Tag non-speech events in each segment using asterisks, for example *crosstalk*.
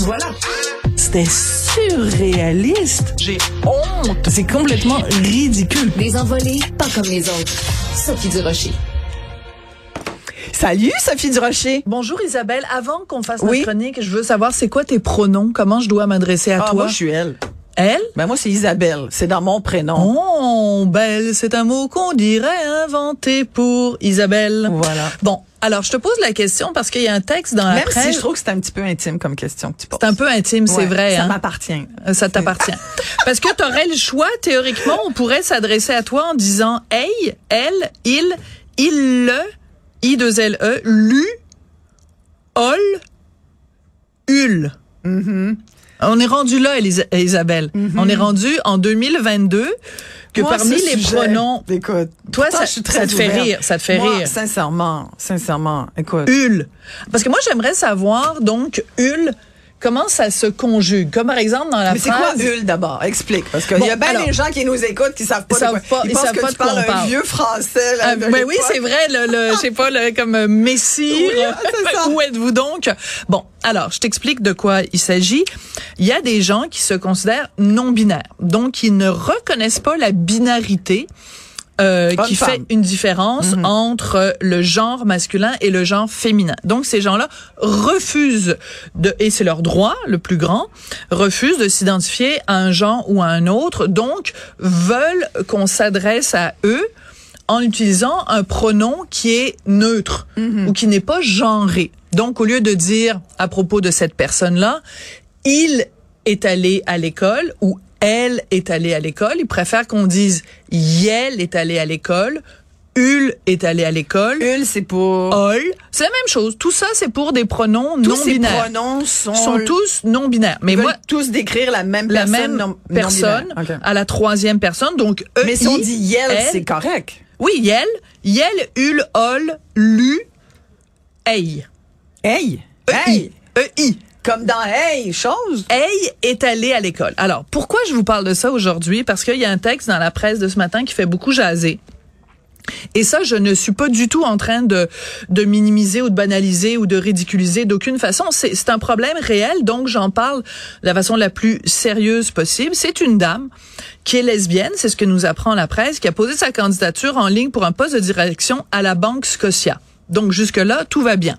Voilà. C'était surréaliste. J'ai honte. C'est complètement ridicule. Des envolées pas comme les autres. Sophie Durocher. Salut, Sophie Durocher. Bonjour Isabelle. Avant qu'on fasse Oui. notre chronique, je veux savoir c'est quoi tes pronoms? Comment je dois m'adresser à Ah, toi? moi, je suis elle. Elle? Ben, moi, c'est Isabelle. C'est dans mon prénom. Oh, belle, c'est un mot qu'on dirait inventé pour Isabelle. Voilà. Bon, alors je te pose la question parce qu'il y a un texte dans la Même presse. si je trouve que c'est un petit peu intime comme question que tu poses. C'est un peu intime, c'est Ouais, vrai. Ça hein? m'appartient. Euh, Ça t'appartient. *laughs* Parce que tu aurais le choix, théoriquement, on pourrait s'adresser à toi en disant Hey, elle, il, il, le, I 2 L E, lu, ol, ul. On est rendu là, Elisa- Isabelle. On est rendu en 2022 que Moi, parmi les sujet, pronoms Écoute. Toi, pourtant, ça- je suis très ça te fait rire, ça te fait Moi, rire. Sincèrement, sincèrement. Écoute. ul. Parce que moi, j'aimerais savoir, donc, ul, comment ça se conjugue? Comme par exemple dans la Mais c'est quoi phrase. Hul d'abord? Explique. Parce qu'il Bon, y a bien alors- des gens qui nous écoutent qui savent pas Ils de quoi. savent pas- ils ils pensent savent que pas tu de quoi parles on un parle. vieux français. Là, Ah, ben oui, c'est vrai, le, le je sais pas, le, comme euh, Messie. Oui, ça. *laughs* Où êtes-vous donc? Bon, alors, je t'explique de quoi il s'agit. Il y a des gens qui se considèrent non-binaires. Donc, ils ne reconnaissent pas la binarité. Euh, qui femme. fait une différence entre le genre masculin et le genre féminin. Donc ces gens-là refusent de et c'est leur droit le plus grand, refusent de s'identifier à un genre ou à un autre, donc veulent qu'on s'adresse à eux en utilisant un pronom qui est neutre ou qui n'est pas genré. Donc, au lieu de dire à propos de cette personne-là, il est allé à l'école ou elle est allée à l'école, ils préfèrent qu'on dise yel est allé à l'école, ul est allé à l'école, Hul, c'est pour. ol. C'est la même chose. Tout ça, c'est pour des pronoms Tous non ces binaires. pronoms sont, sont tous non binaires. Mais moi, tous décrire la même la personne. même non- personne à la troisième personne. Donc, E, Mais si on I, dit yel, c'est correct. Oui, yel, yel, ul, ol, lu, ei. E-I. Hey! E-I. Comme dans Hey, chose. Hey est allé à l'école. Alors, pourquoi je vous parle de ça aujourd'hui? Parce qu'il y a un texte dans la presse de ce matin qui fait beaucoup jaser. Et ça, je ne suis pas du tout en train de, de minimiser ou de banaliser ou de ridiculiser d'aucune façon. C'est un problème réel, donc j'en parle de la façon la plus sérieuse possible. C'est une dame qui est lesbienne, c'est ce que nous apprend la presse, qui a posé sa candidature en ligne pour un poste de direction à la Banque Scotia. Donc jusque-là, tout va bien.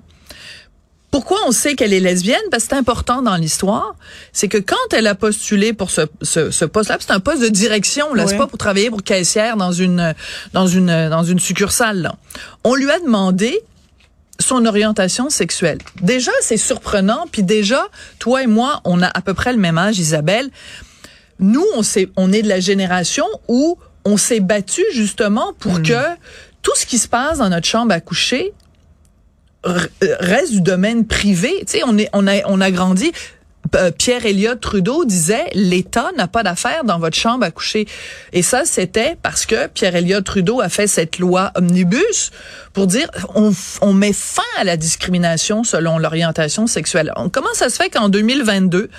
Pourquoi on sait qu'elle est lesbienne? Parce que c'est important dans l'histoire. C'est que quand elle a postulé pour ce, ce, ce poste-là, c'est un poste de direction, là, c'est pas pour travailler pour caissière dans une, dans une, dans une succursale, là. On lui a demandé son orientation sexuelle. Déjà, c'est surprenant, puis déjà, toi et moi, on a à peu près le même âge, Isabelle. Nous, on, s'est- on est de la génération où on s'est battu justement pour que tout ce qui se passe dans notre chambre à coucher reste du domaine privé. On a, grandi. euh, Pierre Elliott Trudeau disait l'État n'a pas d'affaires dans votre chambre à coucher. Et ça, c'était parce que Pierre Elliott Trudeau a fait cette loi omnibus pour dire on, met fin à la discrimination selon l'orientation sexuelle. Comment ça se fait qu'en 2022,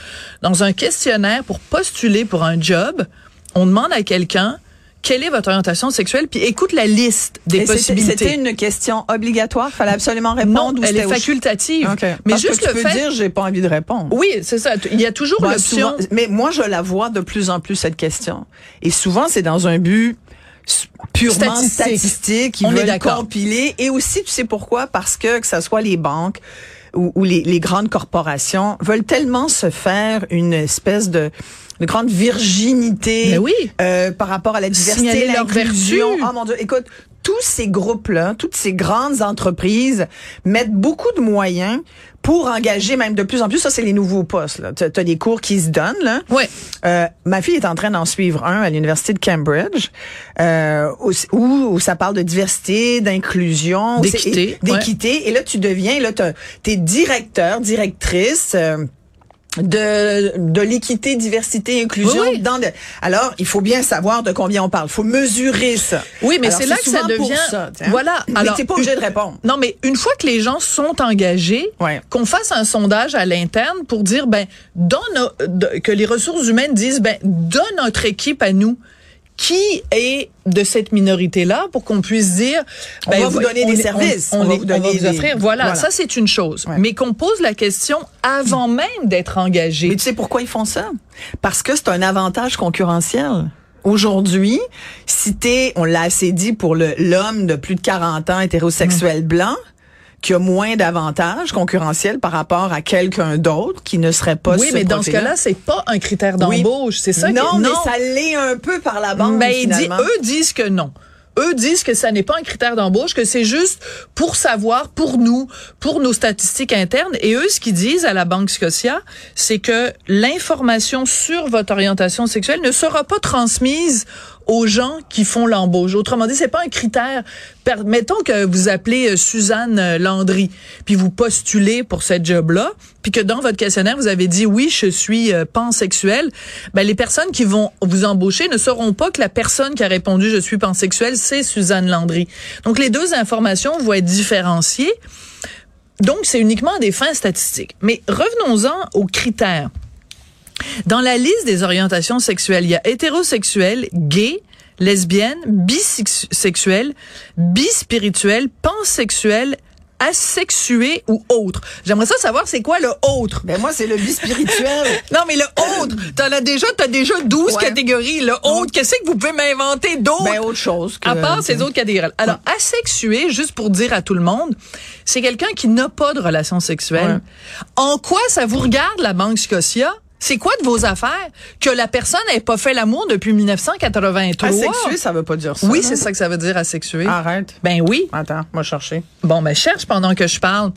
dans un questionnaire pour postuler pour un job, on demande à quelqu'un quelle est votre orientation sexuelle, puis écoute la liste des Et possibilités. C'était une question obligatoire? Fallait absolument répondre. Non, ou elle est facultative. OK. Mais Parce juste que tu le peux fait. dire, j'ai pas envie de répondre. Oui, c'est ça. Il y a toujours Ouais, l'option. mais moi, je la vois de plus en plus, cette question. Et souvent, c'est dans un but purement Statistique. statistique. Ils On est veulent d'accord. compiler. Et aussi, tu sais pourquoi? Parce que, que ce soit les banques les, les grandes corporations veulent tellement se faire une espèce de de grande virginité Mais oui. euh, par rapport à la diversité, l'inclusion. Oh mon Dieu, écoute, tous ces groupes-là, toutes ces grandes entreprises mettent beaucoup de moyens pour engager même de plus en plus. Ça, c'est les nouveaux postes. Tu as des cours qui se donnent. Là. Ouais. Euh, ma fille est en train d'en suivre un à l'université de Cambridge, euh, où, où, ça parle de diversité, d'inclusion, D'équité, c'est- d'équité. Et là, tu deviens, là, tu es directeur, directrice. euh, de, de l'équité, diversité, inclusion. Oui, oui. Dans le, alors, il faut bien savoir de combien on parle. Il faut mesurer ça. Oui, mais c'est là que ça devient- ça, sais. Voilà. Mais Alors, t'es pas obligé de répondre. Non, mais une fois que les gens sont engagés, Ouais. qu'on fasse un sondage à l'interne pour dire, ben, dans nos- que les ressources humaines disent, ben, dans notre équipe à nous, qui est de cette minorité-là pour qu'on puisse dire, On ben, va vous donner on des est- services. on, On va est- vous on va des- offrir. Voilà, voilà. ça c'est une chose. Ouais. Mais qu'on pose la question avant même d'être engagé. Mais tu sais pourquoi ils font ça? Parce que c'est un avantage concurrentiel. Aujourd'hui, si t'es, on l'a assez dit pour le l'homme de plus de 40 ans hétérosexuel Mm. blanc, qui a moins d'avantages concurrentiels par rapport à quelqu'un d'autre qui ne serait pas oui, ce mais dans ce cas-là, c'est pas un critère Oui. d'embauche. C'est ça. non, que, mais ça l'est un peu par la bande, Ben, il dit, finalement. eux disent que non. Eux disent que ça n'est pas un critère d'embauche, que c'est juste pour savoir, pour nous, pour nos statistiques internes. Et eux, ce qu'ils disent à la Banque Scotia, c'est que l'information sur votre orientation sexuelle ne sera pas transmise aux gens qui font l'embauche. Autrement dit, c'est pas un critère. Mettons que vous appelez euh, Suzanne euh, Landry, puis vous postulez pour cette job-là, puis que dans votre questionnaire vous avez dit oui, je suis euh, pansexuel. Ben les personnes qui vont vous embaucher ne sauront pas que la personne qui a répondu je suis pansexuel, c'est Suzanne Landry. Donc les deux informations vont être différenciées. Donc c'est uniquement des fins statistiques. Mais revenons-en aux critères. Dans la liste des orientations sexuelles, il y a hétérosexuel, gay, lesbienne, bisexuel, bispirituel, pansexuel, asexué ou autre. J'aimerais ça savoir c'est quoi le autre? Ben moi, c'est le bispirituel. *laughs* Non, mais le autre, t'en as déjà, t'as déjà 12 Ouais. catégories. Le autre, qu'est-ce que vous pouvez m'inventer d'autre? ben, autre chose que... À part ces autres catégories. Alors, asexué, juste pour dire à tout le monde, c'est quelqu'un qui n'a pas de relation sexuelle. En quoi ça vous regarde, la Banque Scotia? C'est quoi de vos affaires? Que la personne n'ait pas fait l'amour depuis 1983? Asexué, ça veut pas dire ça. Oui, c'est ça que ça veut dire asexué. Arrête. Ben oui. Attends, moi chercher. Bon, ben cherche pendant que je parle.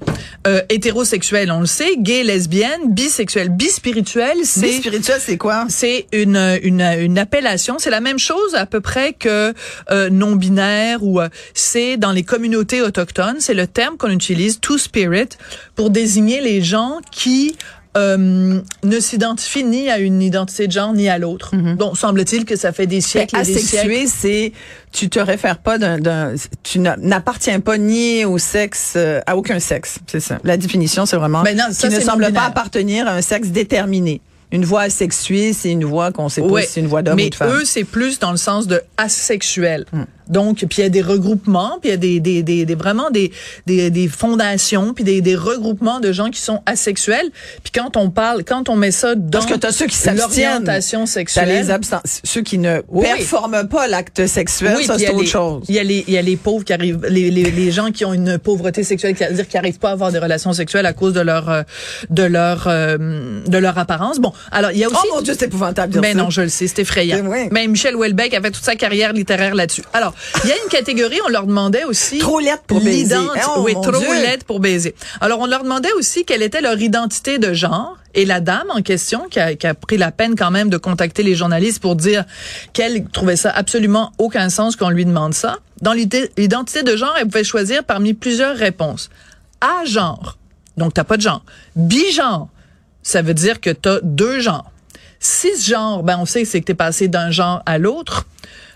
Euh, hétérosexuel, on le sait. Gay, lesbienne, bisexuel, bispirituel, c'est Bispirituel, c'est quoi? c'est une, une, une appellation. C'est la même chose à peu près que euh, non-binaire ou euh, c'est dans les communautés autochtones. C'est le terme qu'on utilise, two-spirit, pour désigner les gens qui euh, ne s'identifient ni à une identité de genre ni à l'autre. Donc, semble-t-il que ça fait des siècles et des siècles. Asexué, c'est tu te réfères pas d'un, tu n'a- n'appartiens pas ni au sexe euh, à aucun sexe, c'est ça. La définition, c'est vraiment Ben non, ça, qui ne semble pas appartenir à un sexe déterminé. Une voix asexuée, c'est une voix qu'on sait pas Ouais. si c'est une voix d'homme Mais ou de femme. eux, c'est plus dans le sens de asexuel. Hmm. Donc, puis il y a des regroupements, puis il y a des, des, des, des- vraiment des, des, des fondations, puis des, des regroupements de gens qui sont asexuels. Puis quand on parle, quand on met ça dans Parce que t'as ceux qui l'orientation sexuelle, les absents, ceux qui ne Oui, performent pas l'acte sexuel, Oui, ça c'est autre les- chose. Il y a les, il y a les pauvres qui arrivent, les, les, les gens qui ont une pauvreté sexuelle, qui dire qu'ils n'arrivent pas à avoir des relations sexuelles à cause de leur, euh, de leur, euh, de leur apparence. Bon, alors il y a aussi. Oh mon dieu, c'est épouvantable dire Ben non, je le sais, c'est effrayant. Vrai. Mais Michel Houellebecq a fait toute sa carrière littéraire là-dessus. Alors, il y a une catégorie, on leur demandait aussi... Trop laide pour baiser. Oh, oui, trop Dieu. laide pour baiser. Alors, on leur demandait aussi quelle était leur identité de genre. Et la dame en question, qui a, qui a pris la peine quand même de contacter les journalistes pour dire qu'elle trouvait ça absolument aucun sens qu'on lui demande ça. Dans l'identité de genre, elle pouvait choisir parmi plusieurs réponses. A genre, donc t'as pas de genre. Bigenre, ça veut dire que t'as deux genres. Cisgenre, ben on sait c'est que t'es passé d'un genre à l'autre.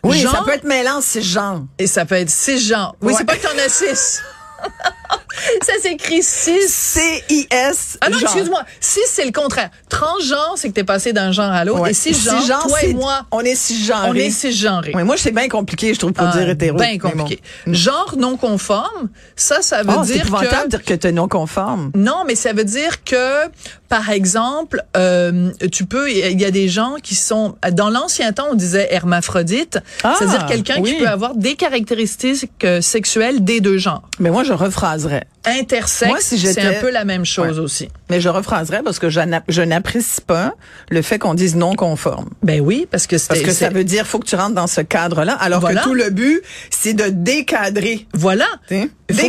Oui, Genre, ça peut être mêlant, c'est genre. et ça peut être cisgenre. Oui, Ouais. c'est pas que t'en as six. *laughs* *laughs* ça s'écrit cis. C-I-S. Ah non, excuse-moi. Cis, c'est le contraire. Transgenre, c'est que t'es passé d'un genre à l'autre. Ouais. Et cisgenre, toi et moi, On est cisgenrés. on est cisgenrés. Oui, moi, c'est bien compliqué, je trouve, pour Ah, dire hétéro. Mais compliqué. bon. Genre non conforme, ça, ça veut Oh, dire que... de dire que t'es non conforme. Non, mais ça veut dire que, par exemple, euh, tu peux, il y a des gens qui sont, dans l'ancien temps, on disait hermaphrodite, Ah, c'est-à-dire quelqu'un oui. qui peut avoir des caractéristiques euh, sexuelles des deux genres. Mais moi, je rephraserais. Intersexe, Moi, si c'est un peu la même chose Ouais. aussi. Mais je rephraserais parce que je n'a- je n'apprécie pas le fait qu'on dise non conforme. Ben oui, parce que Parce que ça veut dire faut que tu rentres dans ce cadre-là, alors Voilà. que tout le but, c'est de décadrer. voilà.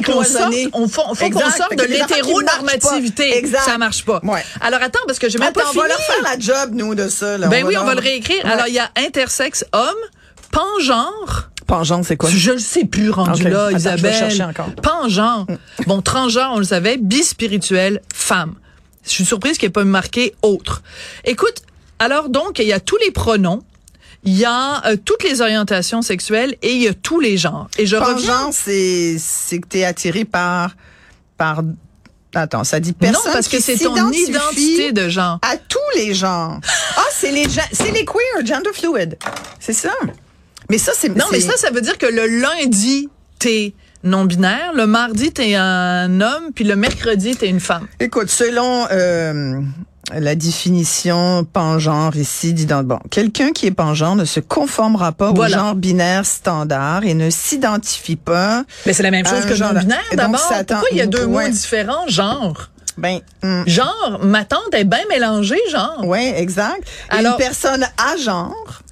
faut sorte, on faut, faut qu'on sorte de l'hétéronormativité. Ça marche pas. Ouais. Alors attends, parce que j'ai même Attends, pas on va leur faire la job, nous, de ça. Là. Ben oui, on leur- va le réécrire. Ouais. Alors il y a intersexe homme, pangenre. Pangente, c'est quoi? Je ne sais plus rendu Ok. là, Attends, je vais Isabelle. chercher encore. Pangenre. bon, transgenre, on le savait. Bispirituel, femme. Je suis surprise qu'il n'y ait pas marqué autre. Écoute, alors donc, il y a tous les pronoms. Il y a euh, toutes les orientations sexuelles et il y a tous les genres. Et je reviens. Pangent, c'est, c'est que t'es attiré par, par, attends, ça dit personne non, parce que c'est ton identité de genre. à tous les genres. Ah, c'est les, c'est les queer, gender fluid. C'est ça. Mais ça, c'est, Non, mais ça, ça veut dire que le lundi, t'es non-binaire, le mardi, t'es un homme, puis le mercredi, t'es une femme. Écoute, selon euh, la définition pangenre ici, dit dans bon, quelqu'un qui est pangenre ne se conformera pas Voilà. au genre binaire standard et ne s'identifie pas. Mais c'est la même chose que genre- non-binaire, d'abord. Pourquoi il y a deux Ouais. mots différents? Genre? Ben, hum, Genre, ma tante est bien mélangée, genre. ouais, exact. Alors- une personne à genre.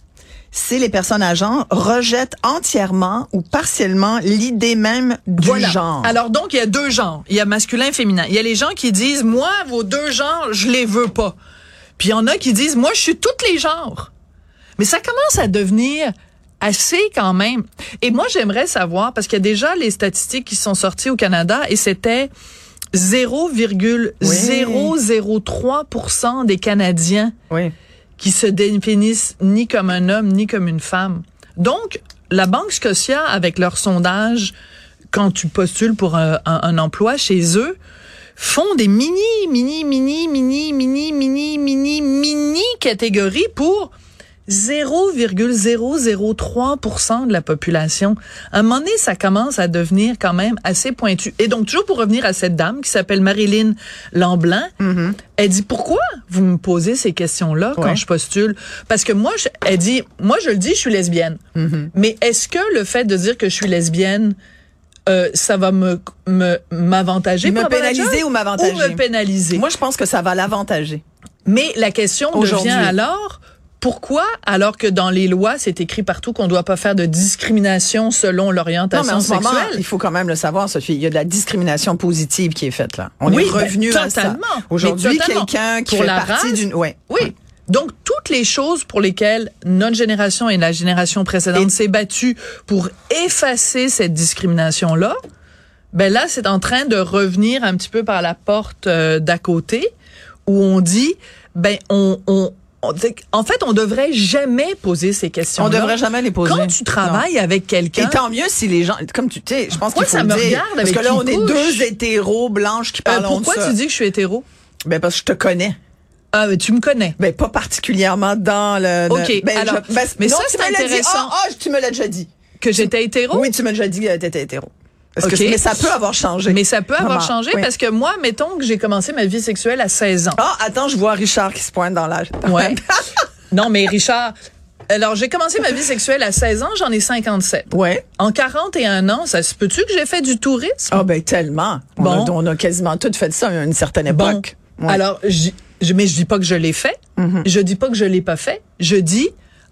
C'est les personnes à genre rejettent entièrement ou partiellement l'idée même du Voilà. genre. Alors donc, il y a deux genres. Il y a masculin et féminin. Il y a les gens qui disent, moi, vos deux genres, je les veux pas. Puis il y en a qui disent, moi, je suis toutes les genres. Mais ça commence à devenir assez quand même. Et moi, j'aimerais savoir, parce qu'il y a déjà les statistiques qui sont sorties au Canada et c'était 0,003% des Canadiens oui. Qui se définissent ni comme un homme ni comme une femme. Donc, la Banque Scotia, avec leur sondage, quand tu postules pour un, un- un emploi chez eux, font des mini, mini, mini, mini, mini, mini, mini, mini catégories pour 0,003% de la population. À un moment donné, ça commence à devenir quand même assez pointu. Et donc, toujours pour revenir à cette dame qui s'appelle Marilyn Lamblin, elle dit, pourquoi vous me posez ces questions-là quand je postule? Parce que moi, je- elle dit, moi, je le dis, je suis lesbienne. Mais est-ce que le fait de dire que je suis lesbienne, euh, ça va me me- m'avantager Me la pénaliser ou m'avantager? ou me pénaliser? Moi, je pense que ça va l'avantager. mais la question devient alors pourquoi, alors que dans les lois, c'est écrit partout qu'on ne doit pas faire de discrimination selon Non, mais l'orientation en ce moment, sexuelle? il faut quand même le savoir, Sophie. Il y a de la discrimination positive qui est faite là. On Oui, est revenu ben, à ça. Aujourd'hui, quelqu'un qui Pour fait la partie d'une, ouais. Oui. Donc, toutes les choses pour lesquelles notre génération et la génération précédente Et- s'est battue pour effacer cette discrimination-là, ben là, c'est en train de revenir un petit peu par la porte euh, d'à côté, où on dit, ben, on, on, on- en fait, on devrait jamais poser ces questions. On devrait jamais les poser. Quand tu travailles avec quelqu'un, Et tant mieux si les gens, comme tu sais, je pense faut ça me dire. regarde parce avec que là, on est deux hétéros blanches qui euh, parlent pourquoi de ça. tu dis que je suis hétéro? Ben, parce que je te connais. Ah, ben, tu me connais. Ben, pas particulièrement dans le. OK, ben, alors, je- ben, mais non, ça, c'est intéressant. Ah, ah, tu me l'as déjà dit. Que j'étais hétéro? Oui, tu m'as déjà dit que t'étais hétéro. Que, mais ça peut avoir changé? Mais ça peut avoir changé oui. parce que moi, mettons que j'ai commencé ma vie sexuelle à 16 ans. Ah, attends, je vois Richard qui se pointe dans l'âge. Ouais. non, mais Richard, alors j'ai commencé ma vie sexuelle à 16 ans, j'en ai 57. Ouais. En 41 ans, ça se peut-tu que j'ai fait du tourisme? Ah, ben, tellement. On, Bon. a, on a quasiment tout fait ça à une certaine Bon. époque. Ouais. Mm-hmm. Alors, je, mais je dis pas que je l'ai fait. Je dis pas que je l'ai pas fait. Je dis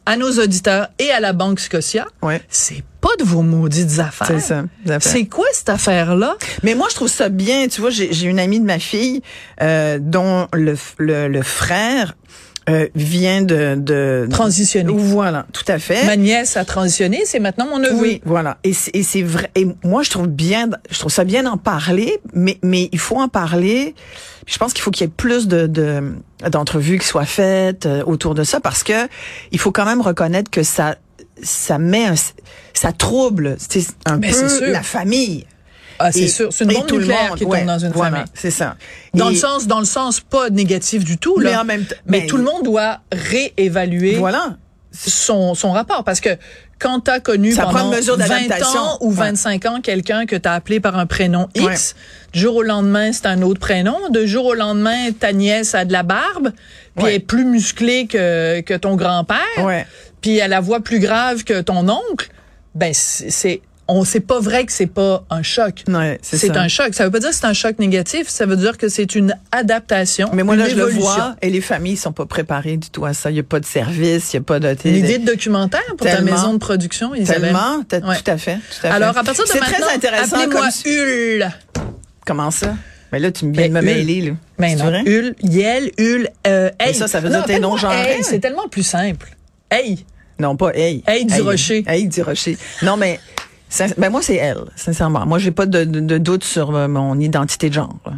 à nos auditeurs et à la Banque Scotia, Ouais. c'est pas de vos maudites affaires. C'est ça. C'est quoi cette affaire-là? Mais moi, je trouve ça bien. Tu vois, j'ai une amie de ma fille euh, dont le, le, le frère euh, vient de, de Transitionner. Voilà, tout à fait. Ma nièce a transitionné, c'est maintenant mon neveu. Oui, voilà. Et c'est vrai. Et moi, je trouve bien, je trouve ça bien d'en parler, mais mais il faut en parler. Je pense qu'il faut qu'il y ait plus de de- d'entrevues qui soient faites euh, autour de ça, parce que il faut quand même reconnaître que ça ça met un, ça trouble c'est un peu la famille. Ah, c'est sûr. C'est une bombe nucléaire monde, qui ouais, tombe dans une voilà, famille. C'est ça. Dans Et le sens, dans le sens pas négatif du tout, là. Mais en même temps- Mais mais- tout le monde doit réévaluer Voilà. son, son rapport. Parce que quand t'as connu Ça pendant une mesure 20 d'adaptation. ans ou Ouais. 25 ans quelqu'un que t'as appelé par un prénom X, Ouais. du jour au lendemain, c'est un autre prénom. De jour au lendemain, ta nièce a de la barbe, puis Ouais. elle est plus musclée que, que ton grand-père, Ouais. Puis elle la voix plus grave que ton oncle. Ben, c'est... c'est- on c'est pas vrai que c'est pas un choc. Ouais, c'est un choc. Ça veut pas dire que c'est un choc négatif. Ça veut dire que c'est une adaptation. Mais moi, là, je le vois, et les familles sont pas préparées du tout à ça. Il y a pas de service, il y a pas de... L'idée de documentaire pour ta maison de production, Isabelle. Tellement, Ouais. tout à fait, tout à fait. Alors, à partir de C'est maintenant, très intéressant appelez-moi comme... Hul. Comment ça? Mais là, tu me viens de me Ben, mêler, là. Mais C'est non, vrai? Hul, Yel, Hul, euh, Mais ça, ça veut dire Non, tes genrés. Hey, c'est tellement plus simple. Hey. Non, pas hey. Hey du Rocher. Hey du Rocher. Non, mais... Ben moi, c'est elle, sincèrement. Moi, j'ai pas de, de- de doute sur euh, mon identité de genre. là.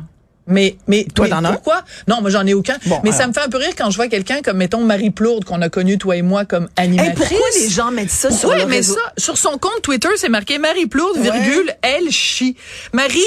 Mais, mais, Toi, mais t'en as? pourquoi? Non, moi, j'en ai aucun. Bon, mais ça me fait un peu rire quand je vois quelqu'un comme, mettons, Marie Plourde, qu'on a connu, toi et moi, comme Hey, animatrice. pourquoi les gens mettent ça sur Pourquoi le elle met réseau? ça? Sur son compte Twitter, c'est marqué Marie Plourde, Ouais. virgule, elle chie. Marie,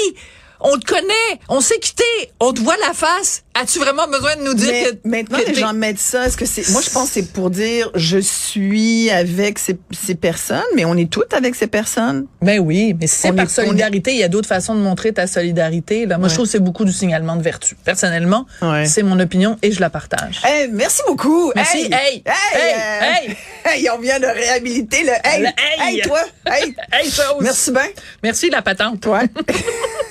on te connaît, on s'est quitté, on te voit la face. As-tu vraiment besoin de nous dire Mais que maintenant, que les gens mettent ça. Est-ce que c'est Moi, je pense que c'est pour dire je suis avec ces, ces personnes, mais on est toutes avec ces personnes. Ben oui, mais si c'est par est- on est- solidarité, il y a d'autres façons de montrer ta solidarité. Là. Moi, je Ouais. trouve que c'est beaucoup du signalement de vertu. Personnellement, Ouais. c'est mon opinion et je la partage. Hey, merci beaucoup. Merci. Hey, Hey. hey, Hey. euh, Hey. *laughs* hey, on vient de réhabiliter le hey. Le hey. Hey, toi. Hey. Hey, chose. Merci bien. Merci la patente. Toi. *laughs*